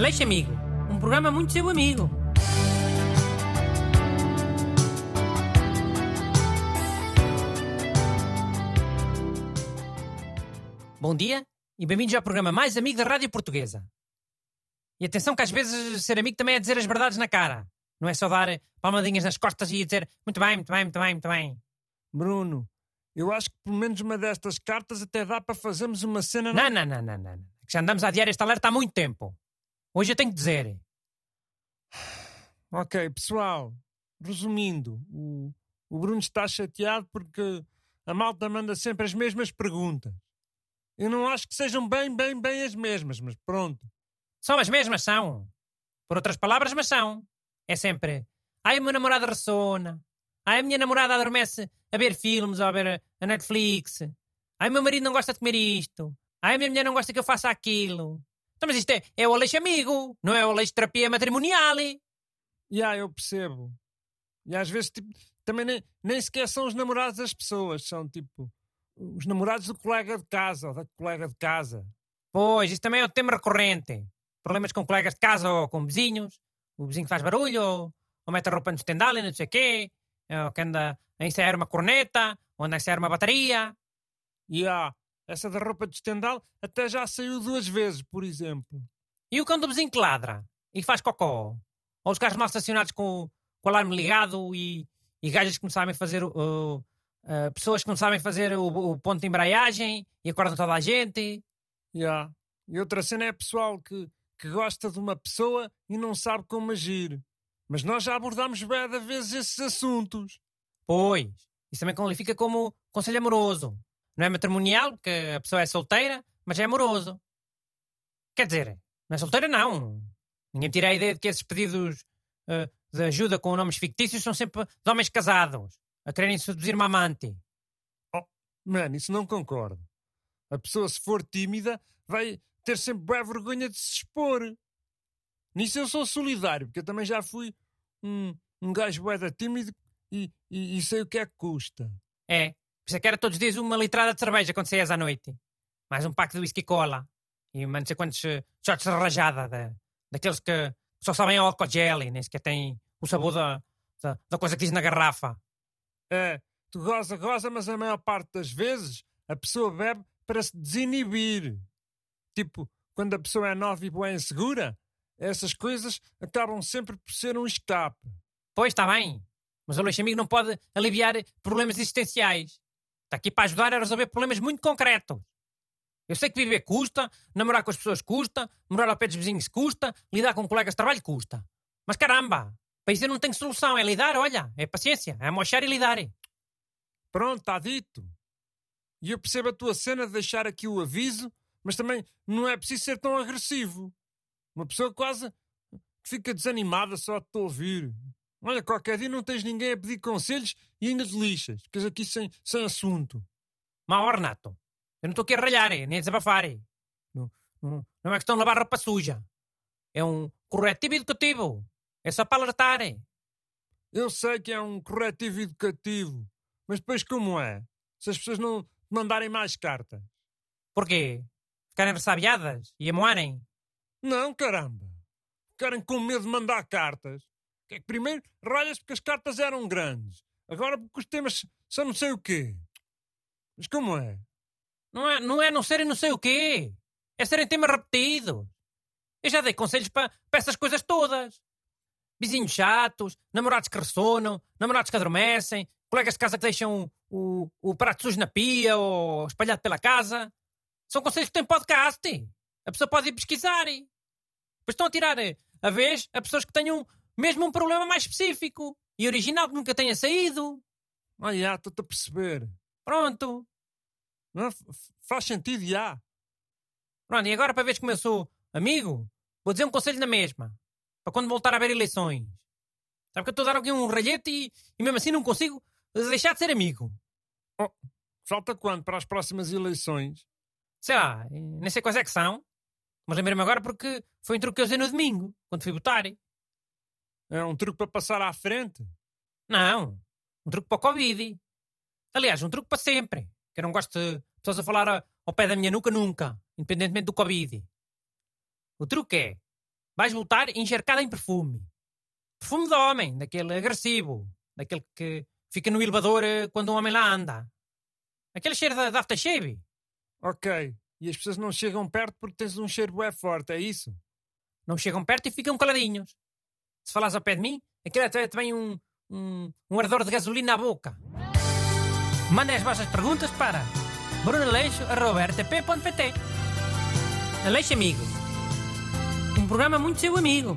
Aleixo Amigo, um programa muito seu amigo. Bom dia e bem-vindos ao programa mais amigo da Rádio Portuguesa. E atenção que às vezes ser amigo também é dizer as verdades na cara. Não é só dar palmadinhas nas costas e dizer muito bem, muito bem, muito bem, muito bem. Bruno, eu acho que pelo menos uma destas cartas até dá para fazermos uma cena. Não, não, não, não, não. não. Que já andamos a adiar este alerta há muito tempo. Hoje eu tenho que dizer. Ok, pessoal, resumindo, o, o Bruno está chateado porque a malta manda sempre as mesmas perguntas. Eu não acho que sejam bem, bem, bem as mesmas, mas pronto. São as mesmas, são. Por outras palavras, mas são. É sempre. Ai, o meu namorado ressona. Ai, a minha namorada adormece a ver filmes ou a ver a Netflix. Ai, meu marido não gosta de comer isto. Ai, a minha mulher não gosta que eu faça aquilo. Então, mas isto é, é o Aleixo amigo, não é o Aleixo terapia matrimonial. E yeah, eu percebo. E às vezes, tipo, também nem, nem sequer são os namorados das pessoas, são tipo os namorados do colega de casa ou da colega de casa. Pois, isso também é um tema recorrente. Problemas com colegas de casa ou com vizinhos. O vizinho faz barulho, ou, ou mete a roupa no estendal e não sei o quê, ou que anda a ensaiar uma corneta, ou anda a ensaiar uma bateria. E yeah, essa da roupa de estendal até já saiu duas vezes, por exemplo. E o cão do vizinho que ladra e faz cocó? Ou os carros mal estacionados com, com o alarme ligado e, e gajas que não sabem fazer uh, Uh, pessoas que não sabem fazer o, o, ponto de embreagem e acordam toda a gente. Yeah. E outra cena é pessoal que, que gosta de uma pessoa e não sabe como agir. Mas nós já abordámos bem de vezes esses assuntos. Pois, isso também qualifica como conselho amoroso. Não é matrimonial, porque a pessoa é solteira, mas é amoroso. Quer dizer, não é solteira, não. Ninguém tira a ideia de que esses pedidos uh, de ajuda com nomes fictícios são sempre de homens casados a quererem seduzir uma amante. Oh, mano, isso não concordo. A pessoa, se for tímida, vai ter sempre boa vergonha de se expor. Nisso eu sou solidário, porque eu também já fui um, um gajo boeda tímido e, e, e, sei o que é que custa. É, por isso é que era todos os dias uma litrada de cerveja quando saías à noite. Mais um pack de whisky cola. E não sei quantos uh, shots de rajada, de, daqueles que só sabem álcool gel e nem sequer têm o sabor da, da, da coisa que diz na garrafa. É, tu goza, goza, mas a maior parte das vezes a pessoa bebe para se desinibir. Tipo, quando a pessoa é nova e boa insegura, essas coisas acabam sempre por ser um escape. Pois está bem, mas o Luís Amigo não pode aliviar problemas existenciais. Está aqui para ajudar a resolver problemas muito concretos. Eu sei que viver custa, namorar com as pessoas custa, morar ao pé dos vizinhos custa, lidar com colegas de trabalho custa. Mas caramba, para isso eu não tenho solução, é lidar, olha, é paciência, é mochar e lidar. Pronto, está dito. E eu percebo a tua cena de deixar aqui o aviso, mas também não é preciso ser tão agressivo. Uma pessoa quase fica desanimada só de te ouvir. Olha, qualquer dia não tens ninguém a pedir conselhos e ainda te lixas. Ficas aqui sem, sem assunto. Mal, Renato. Eu não estou aqui a ralhar, nem a desabafar. Não, não, não é questão de lavar roupa suja. É um corretivo educativo. É só para alertar. Eu sei que é um corretivo educativo, mas depois como é? Se as pessoas não mandarem mais cartas. Porquê? Ficarem ressabiadas e amoarem? Não, caramba. Ficarem com medo de mandar cartas. É que primeiro ralhas porque as cartas eram grandes. Agora porque os temas são não sei o quê. Mas como é? Não é não, é não serem não sei o quê. É serem temas repetidos. Eu já dei conselhos para, essas coisas todas vizinhos chatos, namorados que ressonam, namorados que adormecem, colegas de casa que deixam o, o, prato sujo na pia ou espalhado pela casa. São conselhos que têm podcast. A pessoa pode ir pesquisar. Depois estão a tirar a vez a pessoas que tenham mesmo um problema mais específico e original que nunca tenha saído. Ah, já, estou-te a perceber. Pronto. Não, faz sentido, já. Pronto, e agora para ver como eu sou amigo, vou dizer um conselho na mesma para quando voltar a haver eleições. Sabe que eu estou a dar aqui um ralhete e, e mesmo assim não consigo deixar de ser amigo. Oh, falta quando para as próximas eleições? Sei lá, nem sei quais é que são. Mas lembrei-me agora porque foi um truque que eu usei no domingo, quando fui votar. É um truque para passar à frente? Não, um truque para o Covid. Aliás, um truque para sempre. Que eu não gosto de pessoas a falar ao pé da minha nuca nunca, independentemente do Covid. O truque é vais voltar encharcada em perfume. Perfume de homem, daquele agressivo, daquele que fica no elevador eh, quando um homem lá anda. Aquele cheiro da, da aftershave. Ok. E as pessoas não chegam perto porque tens um cheiro bué forte, é isso? Não chegam perto e ficam caladinhos. Se falas ao pé de mim, aquilo é também um, um, um ardor de gasolina à boca. Mandem as vossas perguntas para brunaleixo.rtp.pt Aleixo Amigo. Um programa muito seu amigo.